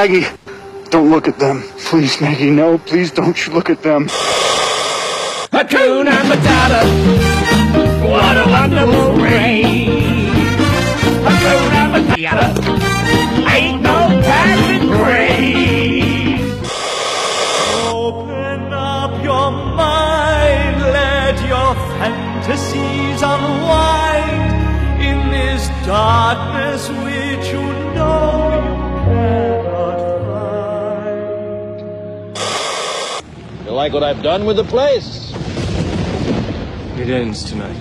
Maggie, don't look at them. Please, Maggie, no. Please don't you look at them. Hakuna Matata. Like what I've done with the place? It ends tonight.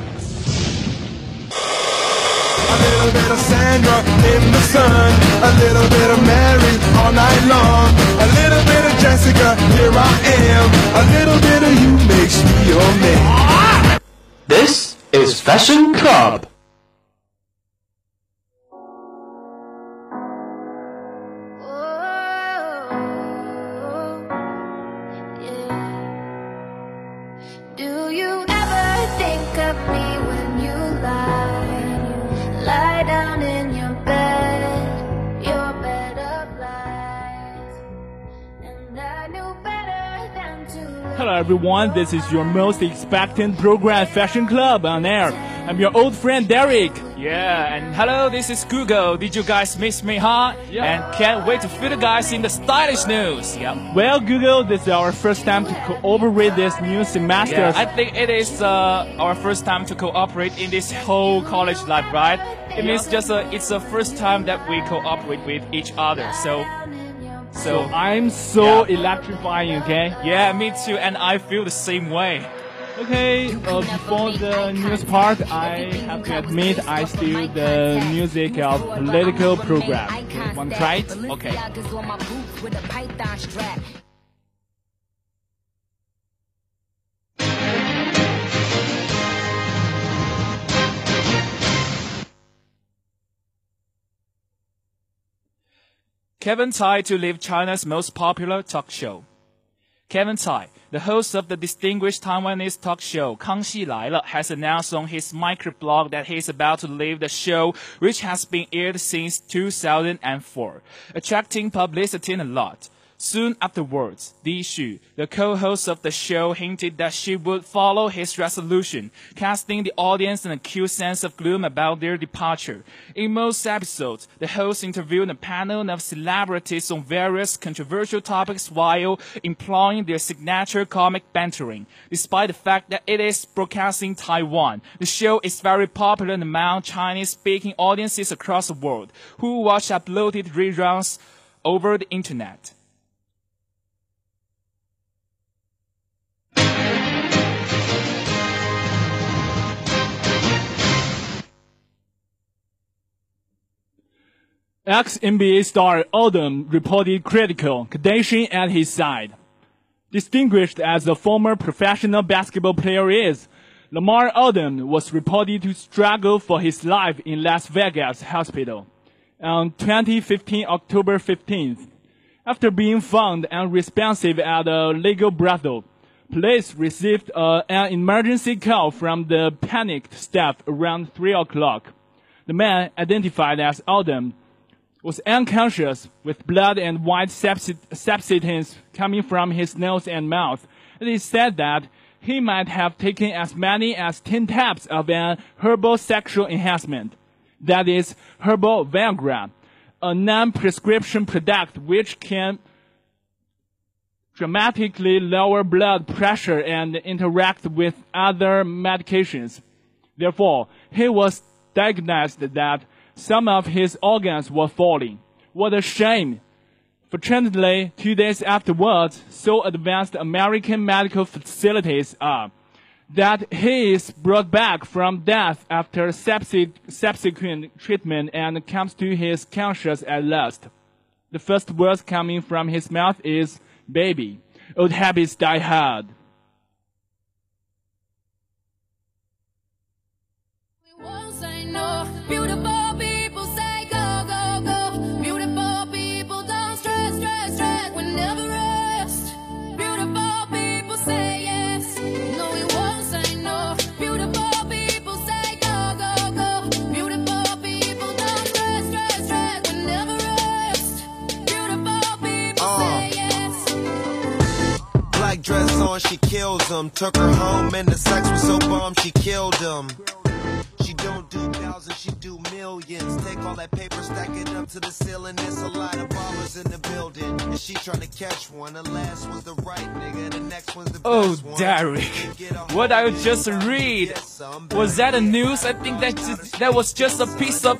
A little bit of Sandra in the sun, a little bit of Mary all night long, a little bit of Jessica, here I am, a little bit of you makes me your man. This is Fashion Club. Me when you? Lie down in your bed, your bed of lies. And I knew better than to. Hello everyone, this is your most expectant program Fashion Club on air. I'm your old friend Derek. Yeah, and hello, this is Google. Did you guys miss me, huh? Yeah. And can't wait to fit you guys in the stylish news. Yeah. Well, Google, this is our first time to cooperate this new semester. Yeah, I think it is uh, our first time to cooperate in this whole college life, right? It means just uh, it's the first time that we cooperate with each other. So, so I'm so Yeah. electrifying, okay? yeah, me too, and I feel the same way. Okay, uh, before the news part, I have to admit I steal the music of political program. To try it? Okay. Kevin Tsai to leave China's most popular talk show. Kevin Tsai, the host of the distinguished Taiwanese talk show Kangxi 来了, has announced on his microblog that he is about to leave the show, which has been aired since 2004, attracting publicity a lot. Soon afterwards, Di Xu, the co-host of the show, hinted that she would follow his resolution, casting the audience an acute sense of gloom about their departure. In most episodes, the host interviewed a panel of celebrities on various controversial topics while employing their signature comic bantering. Despite the fact that it is broadcast in Taiwan, the show is very popular among Chinese-speaking audiences across the world who watch uploaded reruns over the internet. Ex-NBA star Odom reported critical condition at his side. Distinguished as a former professional basketball player is, Lamar Odom was reported to struggle for his life in Las Vegas hospital on 2015 October 15th. After being found unresponsive at a legal brothel, police received uh, an emergency call from the panicked staff around 3 o'clock. The man, identified as Odom, was unconscious with blood and white substance coming from his nose and mouth. It is said that he might have taken as many as 10 tabs of an herbal sexual enhancement. That is herbal Viagra, a non-prescription product which can dramatically lower blood pressure and interact with other medications. Therefore, he was diagnosed that some of his organs were falling. What a shame! Fortunately, two days afterwards, so advanced American medical facilities are that he is brought back from death after subsequent treatment and comes to his conscience at last. The first words coming from his mouth is, baby, old habits die hard. On, she kills him. Took her home and the sex was so bomb, she killed him. She don't do thousands, she do millions. Take all that paper, stack it up to the ceiling. There's a lot of ballers in the building. And she trying to catch one. The last one's the right nigga, the next one's the Oh, best one. Derek, what I just read was that a news? I think that that was just a piece of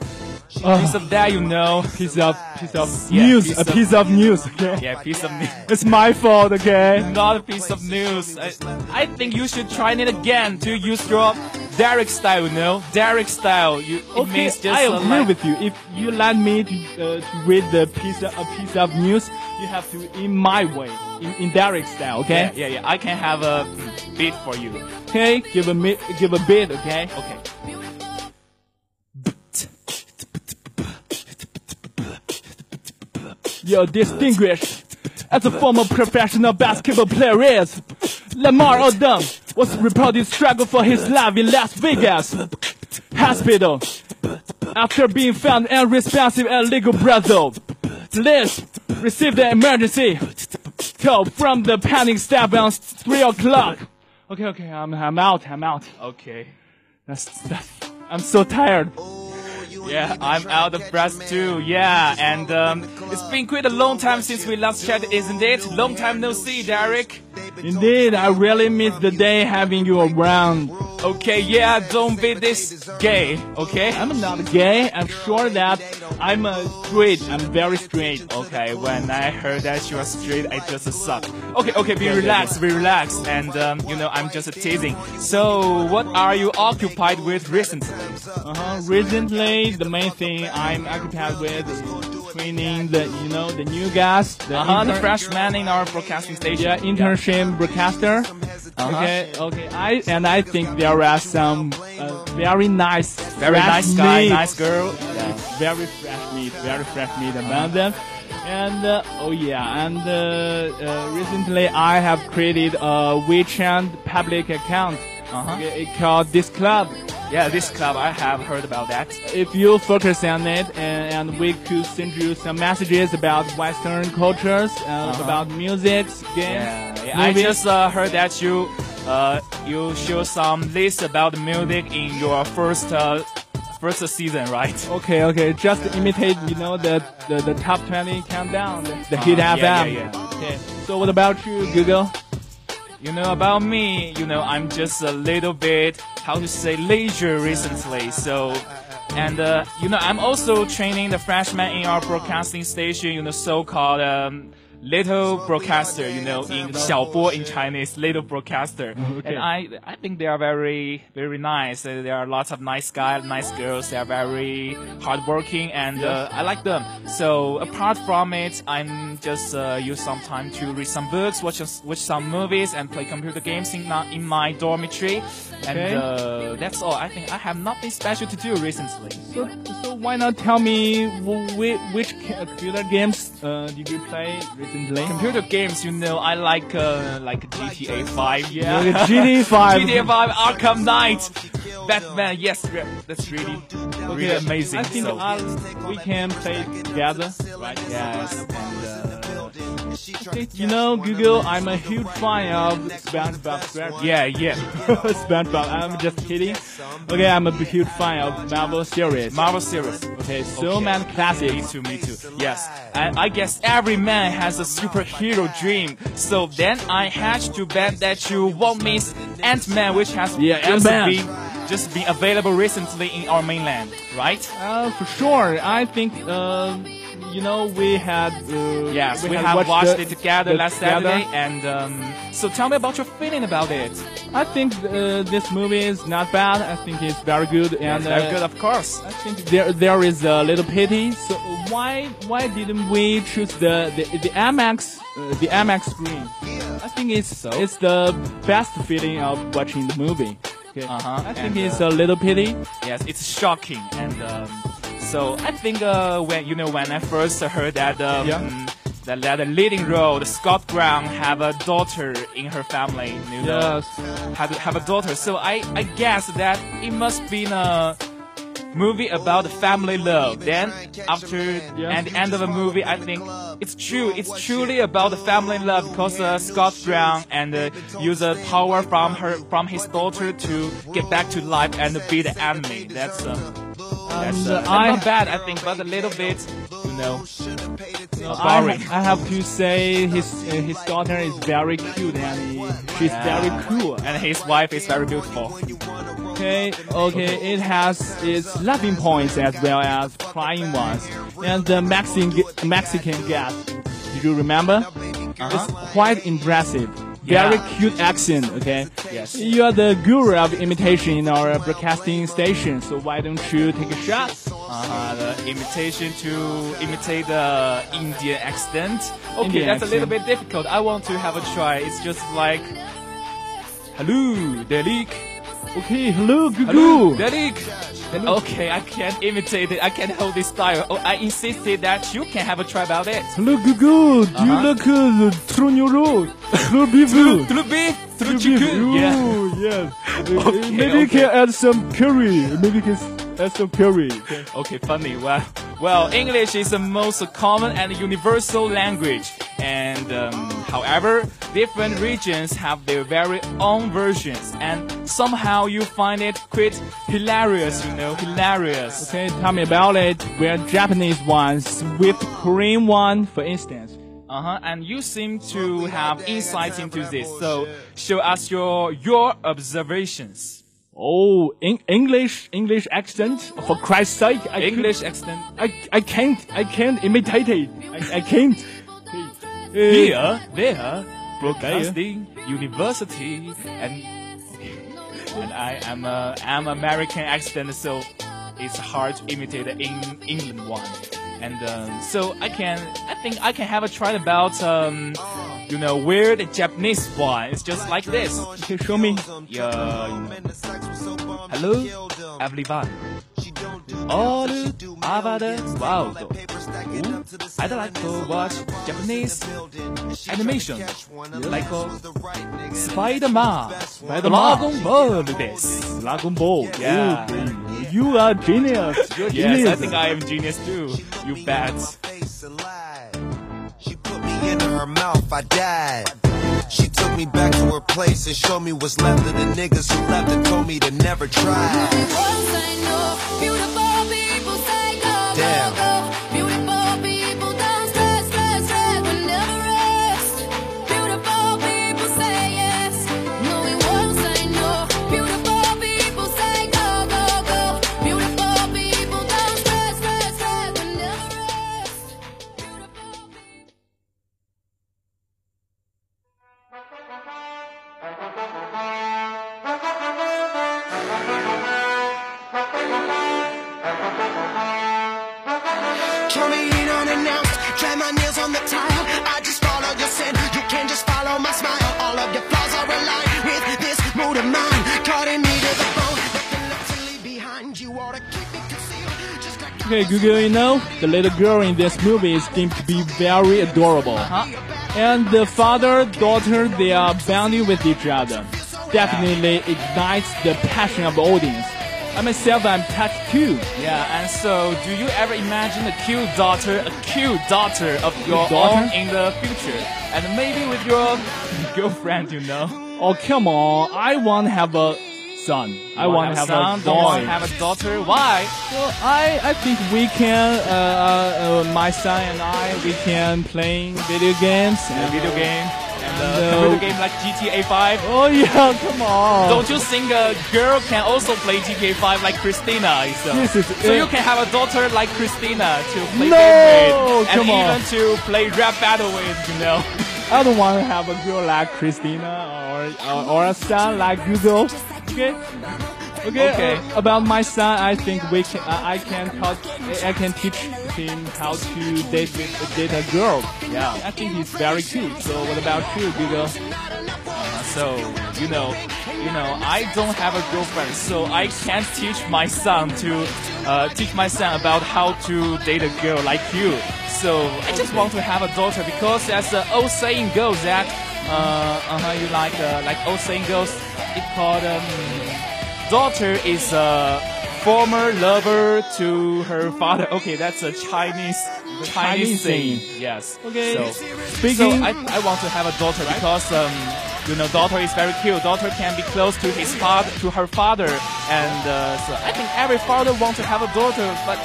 piece of that, you know, piece of piece of Yeah, news, piece a piece of news. Okay, yeah, piece of news. it's my fault. Okay. Not a piece of news. I, I think you should try it again to use your Derek style, you know, Derek style. You, it Okay, means just I uh, agree like- with you. If you let me to, uh, to read the piece of, a piece of news, you have to in my way, in, in Derek style. Okay. Yeah, yeah, yeah. I can have a beat for you. Okay. Give a give a bit. Okay. Okay. You're distinguished as a former professional basketball player is. Lamar Odom was reported struggle for his life in Las Vegas hospital after being found unresponsive at legal brothel. Police received an emergency call from the panic staff around three o'clock. Okay, okay, I'm I'm out. I'm out. Okay. That's that's. I'm so tired. Yeah, I'm out of breath too. Yeah, and um, it's been quite a long time since we last chatted, isn't it? Long time no see, Derek. Indeed, I really miss the day having you around. Okay, yeah, don't be this gay, okay? I'm not gay. I'm sure that I'm a straight. I'm very straight. Okay, when I heard that you are straight, I just suck. Okay, okay, be relaxed, be relaxed, and um, you know I'm just teasing. So, what are you occupied with recently? Uh-huh. Recently, the main thing I'm occupied with is training the, you know, the new guys. The Uh-huh, the in our broadcasting station. Yeah, internship broadcaster. Uh-huh. Okay, okay. I and I think there are some uh, very nice, Very nice guy, meat. nice girl. Yeah, very fresh meat, very fresh meat among them. And uh, oh yeah, and uh, uh, recently I have created a WeChat public account. Uh-huh. Called this club. Yeah, this club, I have heard about that. If you focus on it, and, and we could send you some messages about Western cultures, uh, Uh-huh. about music, games. Yeah, yeah, I just uh, heard that you uh, you show some list about music in your first uh, first season, right? Okay, okay. Just imitate, you know, the the, the top 20 countdown, the, the hit Uh, FM. yeah, yeah, yeah. Okay. So what about you, Google? You know about me, you know I'm just a little bit how to say leisure recently. So, and uh, you know I'm also training the freshmen in our broadcasting station. You know, so-called um, little broadcaster. You know, in 小播 in Chinese, little broadcaster. Okay. And I I think they are very very nice. Uh, There are lots of nice guys, nice girls. They are very hardworking, and uh, I like them. So apart from it, I'm just uh, use some time to read some books, watch watch some movies, and play computer games in my, in my dormitory. And Okay. uh, that's all. I think I have nothing special to do recently. So, so why not tell me which, which computer games uh, did you play recently? Computer games, you know, I like uh, like GTA 5. Yeah, GTA 5. GTA 5, Arkham Knight, Batman. Yes, that's really really amazing. I think so. We can play together, right? Yes, and uh, Okay, you know, Google, I'm a huge fan of SpongeBob SquarePants. yeah, yeah. SpongeBob, I'm just kidding. Okay, I'm a huge fan of Marvel series. Marvel series. Okay, so Okay. many Me too, me too. Yes, and I guess every man has a superhero dream. So then I had to bet that you won't miss Ant-Man, which has Yeah, just been just been available recently in our mainland, right? Uh, for sure. I think, uh, you know, we had. Uh, yes, we, had have watched, watched the- it together last together. Saturday, and um, so tell me about your feeling about it. I think uh, this movie is not bad. I think it's very good, and very uh, good, of course. I think there there is a little pity. So why why didn't we choose the the, the IMAX uh, the IMAX screen? I think it's so? it's the best feeling of watching the movie. Okay. Uh-huh. I think And, it's uh, a little pity. Yes, it's shocking, and um, so I think uh, when you know when I first heard that um, Yeah. that, that the leading role, Scott Brown, have a daughter in her family, you know, Yes. have have a daughter. So I I guess that it must be a movie about the family love. Then after and the end of the movie, I think it's true. It's truly about the family love because uh, Scott Brown and uh, use the power from her from his daughter to get back to life and beat the enemy. That's uh, that's uh, uh, I- not bad, I think, but a little bit, you know, I, boring. I have to say his uh, his daughter is very cute and he, she's very cool. and his wife is very beautiful. Okay, okay, it has its laughing points as well as crying ones. And the Mexican Mexican gas, did you remember? It's quite impressive. Very Yeah. cute accent, okay? Yes. You are the guru of imitation in our broadcasting station, so why don't you take a shot? Uh, the imitation to imitate the Indian accent. Okay, Indian that's a little bit difficult. I want to have a try. It's just like, hello, Delik. Okay, hello, Hello, Gugu. Delik. Okay, I can't imitate it. I can't hold this style. Oh, I insisted that you can have a try about it. Hello, Gugu. Do you Uh-huh. look uh, through your road? Through beef. Through beef, through chicken. Yeah. Yes. Okay, Maybe you can add some curry. Maybe you can add some curry. Okay. Okay, funny. Well, well, English is the most common and universal language, and um, however, different regions have their very own versions, and somehow you find it quite hilarious. You know, hilarious. Okay, tell me about it. We're Japanese ones with Korean one, for instance. Uh huh. And you seem to have insights into this, so show us your your observations. Oh, in English, English accent. For Christ's sake, I English accent. I, I can't, I can't imitate it. I, I can't. Uh, Here, there, broadcasting, university, and and I am a am American accent, so it's hard to imitate the Eng- England one. And um, so I can, I think I can have a try about um, you know, weird Japanese one. It's just like this. Okay, show me. Yeah. Hello, everyone. All about the world. Ooh, I'd like to watch Japanese animation, like Spider-Man, Dragon Ball this. Dragon Ball. Yeah. Okay. You are genius. You're Yes, genius. I think I am genius too. You bet. She put me into her mouth, I died. She took me back to her place and showed me what's left of the niggas who left and told me to never try. Damn. Nails on the tile. I just follow your sin. You can just follow my smile. All of your flaws are aligned with this mood of mine. Cutting me to the bone. Nothing left to leave behind. You ought to keep it concealed. Just like Okay, Google, you know, the little girl in this movie is deemed to be very adorable. And the father, daughter, they are bonding with each other. Definitely ignites the passion of the audience. I myself, I'm touched too. Yeah, and so do you ever imagine a cute daughter, a cute daughter of your daughter? own in the future? And maybe with your girlfriend, you know? Oh, come on. I want to have a son. I want to have have, son, a don't want to have a daughter. Why? Well, I, I think we can, uh, uh, uh, my son and I, we can play video games. A video game. And the No. computer game like GTA 5. Oh yeah, come on. Don't you think a girl can also play GTA 5 like Christina? So, Yes, so you uh, can have a daughter like Christina to play No, game with, and come on. even to play rap battle with. You know. I don't want to have a girl like Christina or or, or a son like Google. Okay. Okay. Okay. uh, about my son, I think we can. Uh, I can taught, I can teach him how to date with date a girl. Yeah. I think he's very cute. So what about you, Google? Uh, so you know, you know, I don't have a girlfriend, so I can't teach my son to uh, teach my son about how to date a girl like you. So I just want to have a daughter because, as the old saying goes, that uh, uh you like uh, like old saying goes, it called um, daughter is a former lover to her father. Okay, that's a Chinese Chinese, Chinese saying. Yes. Okay. So, Speaking- so I, I want to have a daughter because um, you know daughter is very cute. Daughter can be close to his father, to her father, and uh, so I think every father wants to have a daughter. But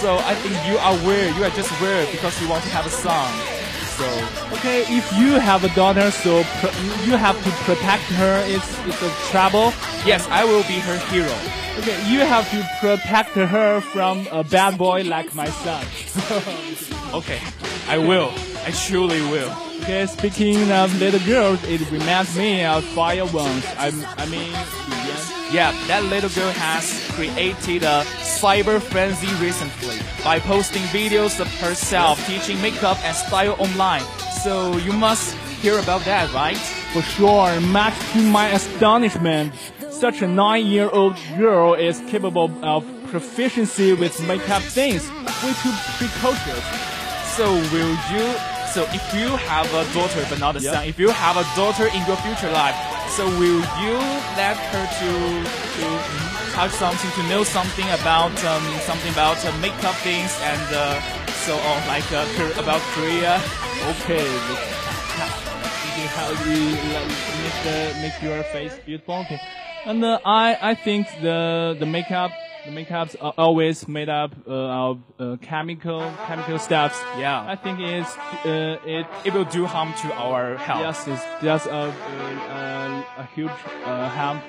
so I think you are weird. You are just weird because you want to have a son. So Okay, if you have a daughter, so pr- you have to protect her. It's it's a trouble. yes, I will be her hero. Okay, you have to protect her from a bad boy like my son. Okay, I will. I truly will. Okay, speaking of little girls, it reminds me of Fire. I, I mean. Yeah, that little girl has created a cyber frenzy recently by posting videos of herself teaching makeup and style online. So you must hear about that, right? For sure, much to my astonishment, such a nine-year-old girl is capable of proficiency with makeup things. Way too precocious. So will you? So if you have a daughter but not a Yeah. son, if you have a daughter in your future life, so will you let her to to touch something, to know something about um, something about uh, makeup things and uh, so on, like uh, about Korea? Okay, how do you make the make your face beautiful? Okay, and uh, I I think the the makeup the makeups are always made up uh, of uh, chemical chemical stuffs. Yeah. I think it's uh, it It will do harm to our health. Yes, it's just a, a, a huge uh, harm,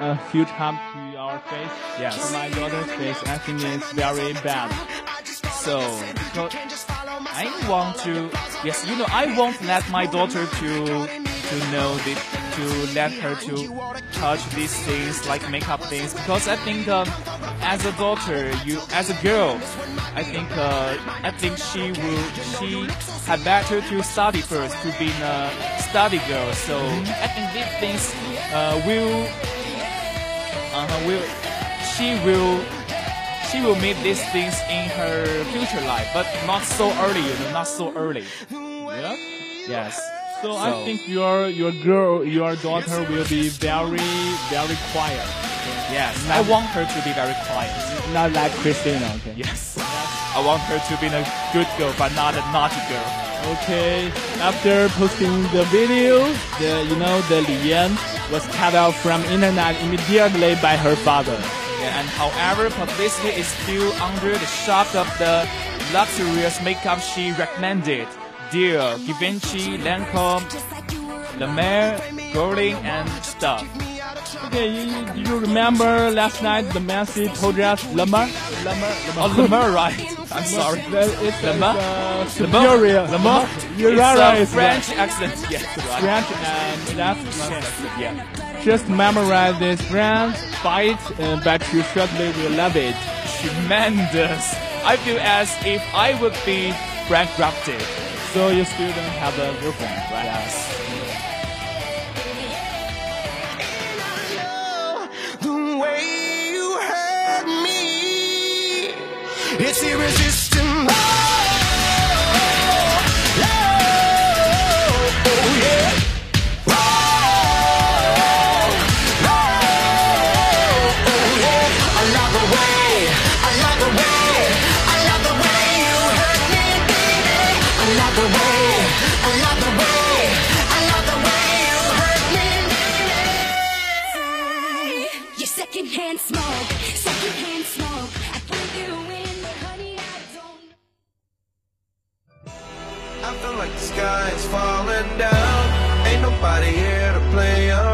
a, a huge harm to our face. Yes. To my daughter's face, I think it's very bad. So I want to, yes, you know, I won't let my daughter to to know this, to let her to touch these things like makeup things because I think um, as a daughter, you as a girl, I think uh, I think she will she had better to study first to be a study girl. So I think these things uh, will uh, will she will she will meet these things in her future life, but not so early, you know, not so early. Yeah. Yes. So, I think your your girl, your daughter will be very very quiet. Yes, I want her to be very quiet. Not like Christina. Okay. Yes. I want her to be a good girl, but not a naughty girl. Okay. After posting the video, the you know the Lian was cut out from internet immediately by her father. Yeah, and however, publicity is still under the shock of the luxurious makeup she recommended. Dior, Givenchy, Lancome, La Mer, Guerlain, and stuff. Okay, you, you- remember last night the Messi told us Lamar? Lamar? Oh, La Mer, right. I'm sorry. It's, Le Mans? uh, superior. Le Mans? You're It's a right, French right. accent. Yes, right. French and that's Yeah. Just memorize this brand, buy it, uh, but you certainly will love it. Tremendous. I feel as if I would be bankrupted. So you still don't have a girlfriend, right? Yes. The way you hurt me, it's irresistible. Feel like the sky is falling down. Ain't nobody here to play around.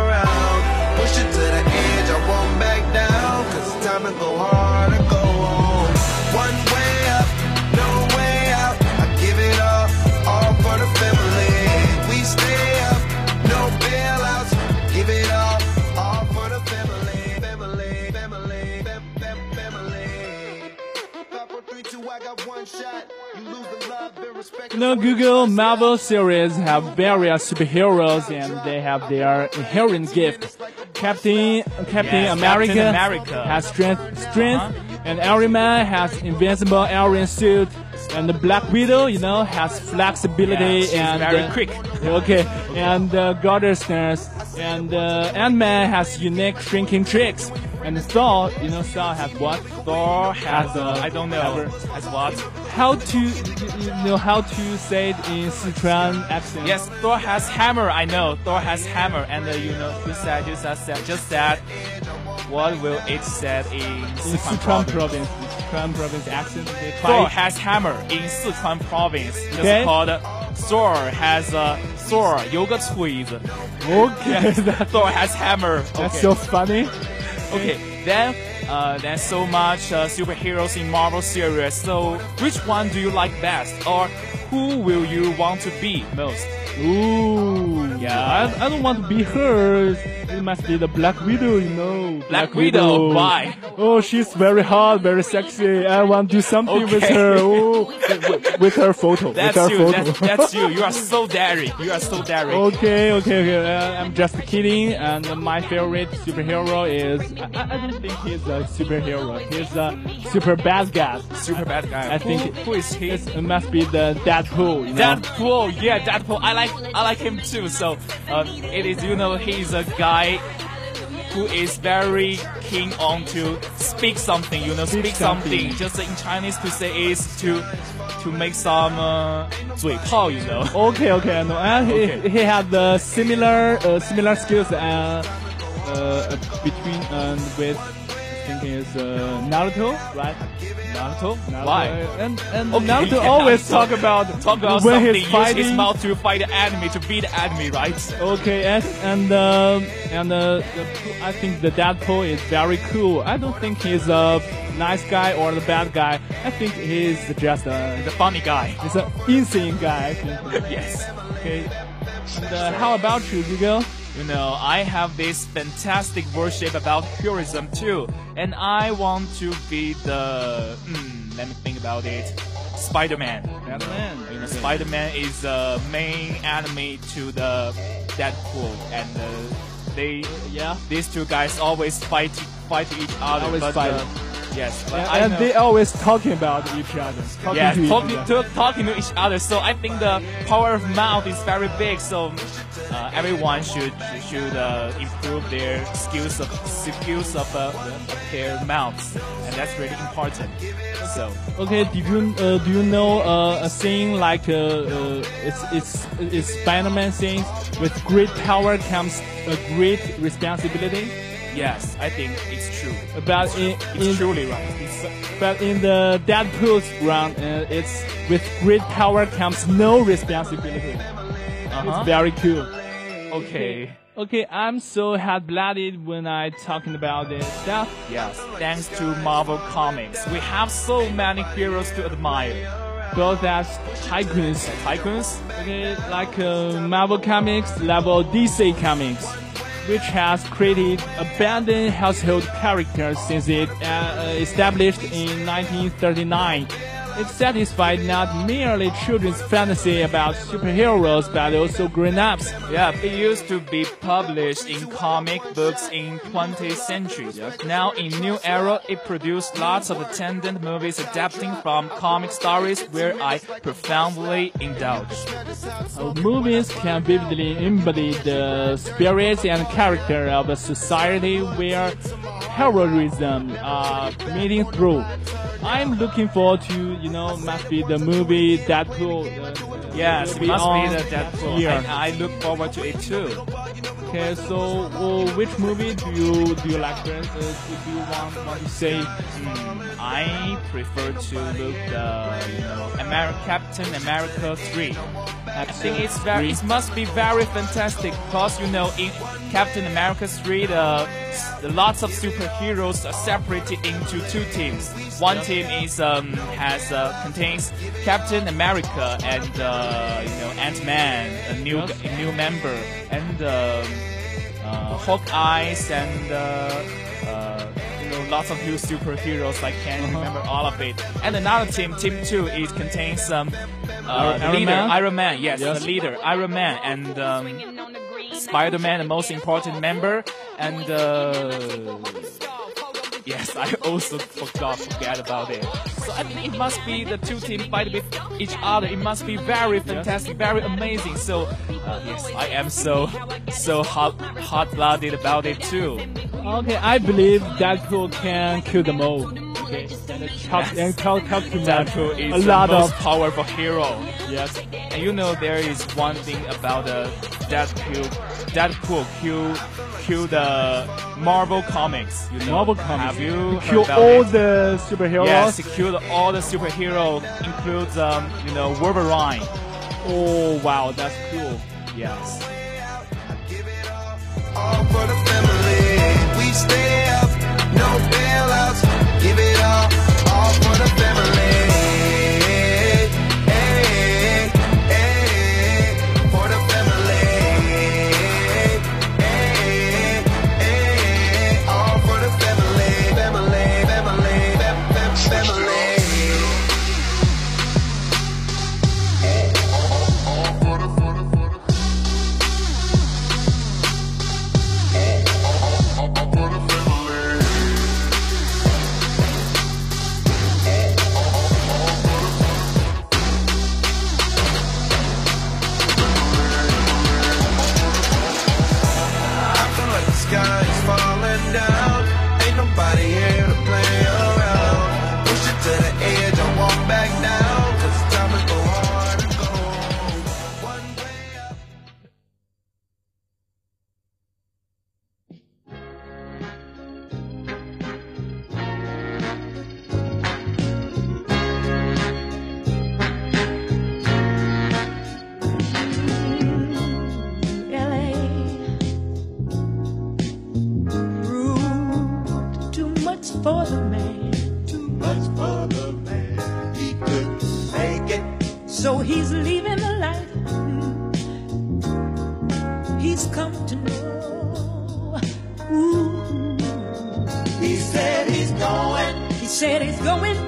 Love and respect. You know, Google Marvel series have various superheroes and they have their inherent gift. Captain Captain Yes, America, Captain America. has strength, strength, and Iron Man has invincible iron suit, and the Black Widow, you know, has flexibility Yeah, she's and very uh, quick. Okay, and uh, goddessness, and uh, Ant Man has unique shrinking tricks, and Thor, you know, Thor has what? Thor has, uh, uh, I don't know, ever- has what? How to you you know how to say it in Sichuan accent? Yes, Thor has hammer. I know Thor has hammer, and uh, you know you said you said, said just said. What will it said in in Sichuan Sichuan province? province, Sichuan province accent. They Thor try- has hammer in Sichuan province. Just Okay. called Thor has a Thor 有个锤子。 Okay, that- Thor has hammer. that's Okay. so funny. Okay, then uh, there's so much uh, superheroes in Marvel series. So which one do you like best, or who will you want to be most? Ooh, Yeah. I, I don't want to be her. It must be the Black Widow, you know. Black Widow, why? Oh, she's very hot, very sexy. I want to do something with her. Oh, with, with her photo. That's with her you. photo. That's, that's you. You are so daring. You are so daring. Okay, okay, okay. Uh, I'm just kidding. And my favorite superhero is I, I I don't think he's a superhero. He's a super bad guy. Super bad guy. I think Who- who is he? It must be the Deadpool. You know? Deadpool, yeah, Deadpool. I like, I like him too. So, um, it is, you know, he's a guy who is very keen on to speak something. You know, Speak speak, something. something. Just in Chinese to say is to, to make some uh, 嘴炮, you know. Okay, okay, no, and he, Okay. he had the similar uh, similar skills uh, uh, between and with think is uh, Naruto, right? Naruto? Naruto, Why? And and Okay, Naruto yeah, always Naruto. talk about Talk about when something. he's Use his mouth to fight the enemy, to beat the enemy, right? Okay, and and um, and uh, the, I think the Deadpool is very cool. I don't think he's a nice guy or the bad guy. I think he's just a The funny guy. he's an insane guy. I think. yes. Okay. And, uh, how about you, Google? You know, I have this fantastic worship about heroism too, and I want to be the. Hmm, let me think about it. Spider-Man. Spider-Man. You know, Spider-Man is the main enemy to the Deadpool, and uh, they, Yeah. these two guys always fight fight each other. Always but, fight. Uh, yes, but And, I and know- they always talking about each other. Talking yeah, to talking to, talking to each other. So I think the power of mouth is very big. So uh, everyone should should uh, improve their skills of skills of, uh, of their mouths, and that's really important. So Okay, did you uh, do you know uh, a saying like uh, uh, it's it's it's Spider-Man scene with great power comes a great responsibility. yes, I think it's true. But in, It's in truly right. but in the Deadpool's round, uh, it's with great power comes no responsibility. Uh-huh. It's very cool. Okay. Okay, I'm so hot-blooded when I talking about this stuff. Yes, thanks to Marvel Comics, we have so many heroes to admire. Both as tycoons, Tycoons, okay, like uh, Marvel Comics level DC Comics, which has created abandoned household characters since it uh, established in 1939. It satisfied not merely children's fantasy about superheroes, but also grown-ups. Yeah, it used to be published in comic books in 20th century. Now in new era, it produced lots of attendant movies adapting from comic stories where I profoundly indulge. Uh, movies can vividly embody the spirits and character of a society where heroism are meeting through. I'm looking forward to, you know, must be the movie Deadpool. Uh, Yes, it must be the Deadpool. Here. And I look forward to it too. Okay, so uh, which movie do you do you like? For instance, if you want want to say, mm, I prefer to look the you know Amer Captain America three. I think it's very it must be very fantastic because you know in Captain America three the the lots of superheroes are separated into two teams. One team is um, has uh, contains Captain America and uh, you know Ant Man, a new a new member, and um, uh, Hawkeyes and uh, uh, you know lots of new superheroes. I can't Uh-huh. remember all of it. And another team, Team Two, it contains um, uh, Iron leader, Man? Iron Man. Yes, Yes. the leader, Iron Man, and. Um, Spider-Man, the most important member, and uh, yes, I also forgot forget about it. So I mean, it must be the two teams fight with each other. It must be very fantastic, very amazing. So uh, yes, I am so so hot hot-blooded about it too. Okay, I believe Deadpool can kill them all. Okay, and Yes. and to Deadpool a is lot the most of powerful hero. yes. And you know there is one thing about the Deadpool. Deadpool kill kill the Marvel comics. You know, Marvel comics. Have you kill heard about all it? the superheroes? Yes, he killed all the superhero, includes um, you know Wolverine. Oh wow, that's cool. Yes. all for the family. We stay up, no bailouts. Give it all, all for the family.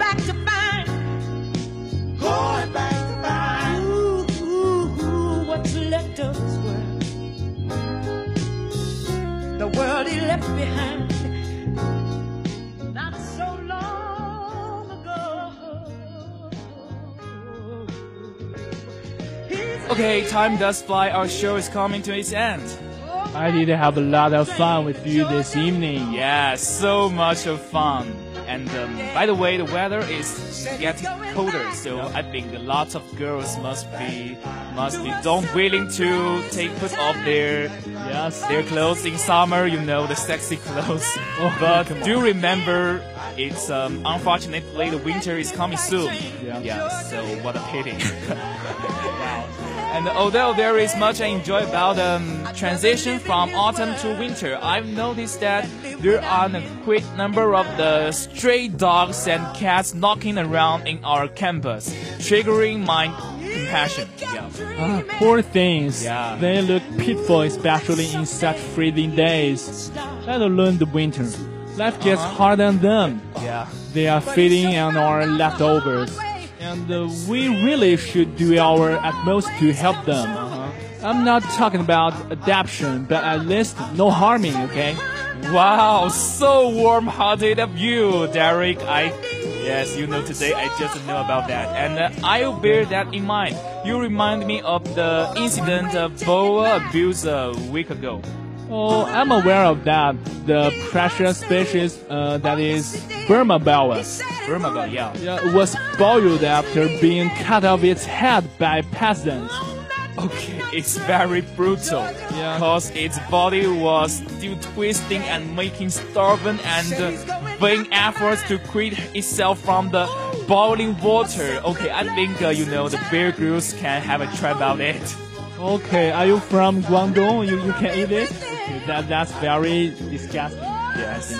Back to find. going back to find. Ooh, ooh, ooh, what's left of this world? The world he left behind. Not so long ago. Okay, time does fly. Our show is coming to its end. Oh, I did have a lot of fun with you this evening. Yeah, so much of fun. And um, by the way, the weather is getting colder, so I think lots of girls must be must be don't willing to take put off their Yes. their clothes in summer. You know the sexy clothes. Oh, but do remember, it's um, unfortunately the winter is coming soon. Yeah. Yeah. So what a pity. And although there is much I enjoy about the um, transition from autumn to winter, I've noticed that there are a great number of the stray dogs and cats knocking around in our campus, triggering my compassion. Yeah. Ah, poor things. Yeah. They look pitiful, especially in such freezing days. Let alone the winter. Life gets Uh-huh. hard on them. Yeah. They are feeding on our leftovers. And uh, we really should do our utmost to help them. Uh-huh. I'm not talking about adoption, but at least no harming, okay? Wow, so warm-hearted of you, Derek. I, yes, you know today I just know about that, and uh, I'll bear that in mind. You remind me of the incident of boa abuse a week ago. Oh, I'm aware of that. The precious species uh, that is Burma boa. Burma boa, yeah. Yeah, was spoiled after being cut off its head by peasants. Okay, it's very brutal. Yeah. Because its body was still twisting and making stubborn and uh, vain efforts to create itself from the boiling water. Okay, I think uh, you know the Bear Grylls can have a try about it. Okay, are you from Guangdong? You, you can eat it? Okay, that, that's very disgusting. Yes.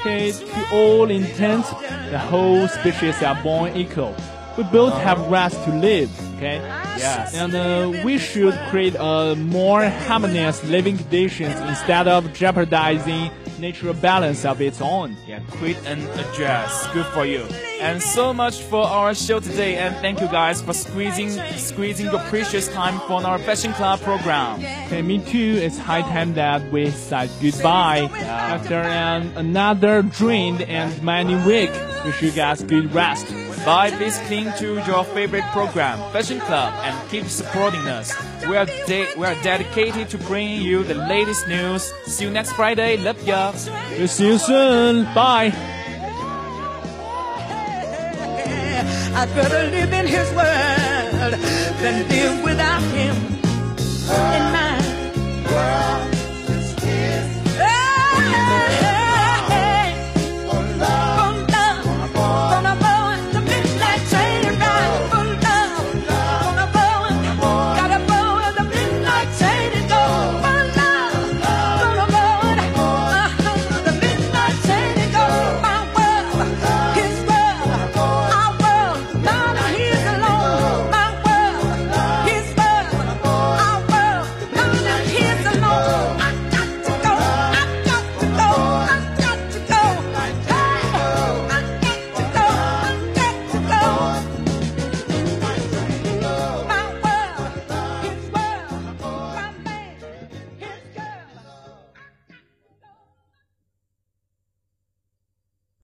Okay, to all intents, the whole species are born equal. We both have rights to live, okay? Yes. And uh, we should create a more harmonious living conditions instead of jeopardizing natural balance of its own. Yeah, quit and address. Good for you. And so much for our show today. And thank you guys for squeezing squeezing your precious time for our Fashion Club program. Okay, me too. It's high time that we said goodbye. After an, another drained and many week, Wish you guys good rest. Bye. Please cling to your favorite program, Fashion Club, and keep supporting us. We are de- we are dedicated to bringing you the latest news. See you next Friday. Love ya. We'll see you soon. Bye. I'd rather live in his world than live without him in mine.